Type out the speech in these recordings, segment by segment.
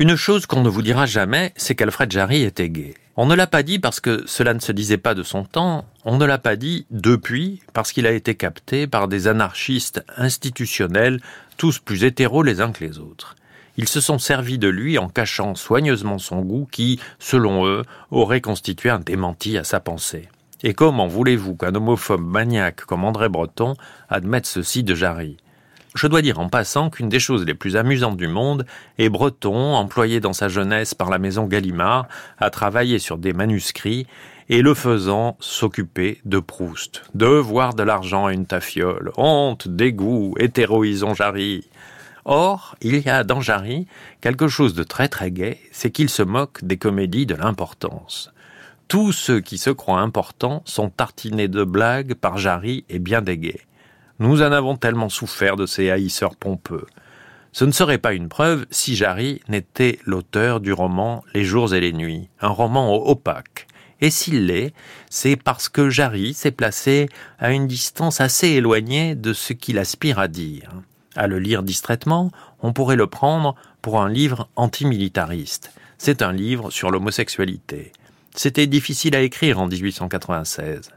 Une chose qu'on ne vous dira jamais, c'est qu'Alfred Jarry était gay. On ne l'a pas dit parce que cela ne se disait pas de son temps, on ne l'a pas dit depuis parce qu'il a été capté par des anarchistes institutionnels, tous plus hétéros les uns que les autres. Ils se sont servis de lui en cachant soigneusement son goût qui, selon eux, aurait constitué un démenti à sa pensée. Et comment voulez-vous qu'un homophobe maniaque comme André Breton admette ceci de Jarry? Je dois dire en passant qu'une des choses les plus amusantes du monde est Breton, employé dans sa jeunesse par la maison Gallimard, à travailler sur des manuscrits et le faisant s'occuper de Proust. Devoir de l'argent à une tafiole, honte, dégoût, hétéroïsons Jarry. Or, il y a dans Jarry quelque chose de très très gai, c'est qu'il se moque des comédies de l'importance. Tous ceux qui se croient importants sont tartinés de blagues par Jarry et bien des gays. Nous en avons tellement souffert de ces haïsseurs pompeux. Ce ne serait pas une preuve si Jarry n'était l'auteur du roman Les jours et les nuits, un roman opaque. Et s'il l'est, c'est parce que Jarry s'est placé à une distance assez éloignée de ce qu'il aspire à dire. À le lire distraitement, on pourrait le prendre pour un livre antimilitariste. C'est un livre sur l'homosexualité. C'était difficile à écrire en 1896.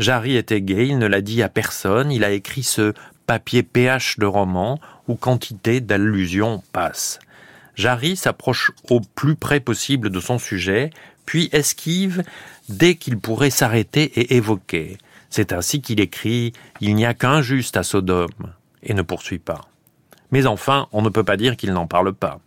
Jarry était gay, il ne l'a dit à personne, il a écrit ce papier PH de roman où quantité d'allusions passent. Jarry s'approche au plus près possible de son sujet, puis esquive dès qu'il pourrait s'arrêter et évoquer. C'est ainsi qu'il écrit Il n'y a qu'un juste à Sodome et ne poursuit pas. Mais enfin, on ne peut pas dire qu'il n'en parle pas.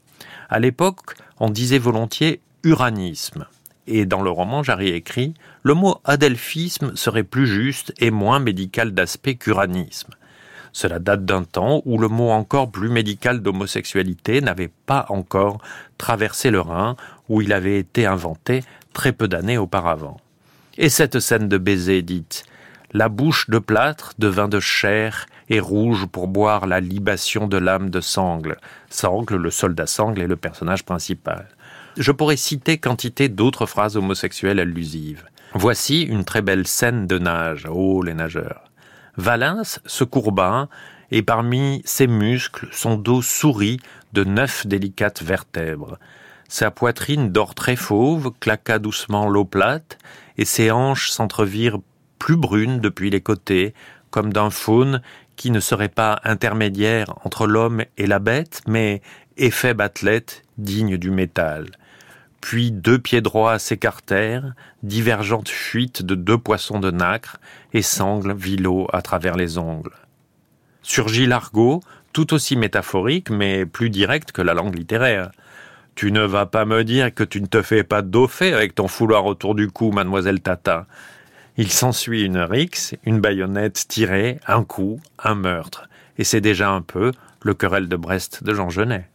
À l'époque, on disait volontiers uranisme et dans le roman Jarry écrit le mot adelphisme serait plus juste et moins médical d'aspect qu'uranisme. Cela date d'un temps où le mot encore plus médical d'homosexualité n'avait pas encore traversé le Rhin, où il avait été inventé très peu d'années auparavant. Et cette scène de baiser dite La bouche de plâtre devint de chair et rouge pour boire la libation de l'âme de Sangle. Sangle, le soldat Sangle, est le personnage principal. Je pourrais citer quantité d'autres phrases homosexuelles allusives. Voici une très belle scène de nage. Oh, les nageurs. Valens se courba, et parmi ses muscles, son dos sourit de neuf délicates vertèbres. Sa poitrine d'or très fauve claqua doucement l'eau plate, et ses hanches s'entrevirent plus brunes depuis les côtés, comme d'un faune qui ne serait pas intermédiaire entre l'homme et la bête, mais effet athlète digne du métal. Puis deux pieds droits s'écartèrent, divergentes fuites de deux poissons de nacre, et sangle vit l'eau à travers les ongles. Surgit l'argot, tout aussi métaphorique, mais plus direct que la langue littéraire. Tu ne vas pas me dire que tu ne te fais pas doffer avec ton fouloir autour du cou, mademoiselle Tata. Il s'ensuit une rixe, une baïonnette tirée, un coup, un meurtre. Et c'est déjà un peu le querelle de Brest de Jean Genet.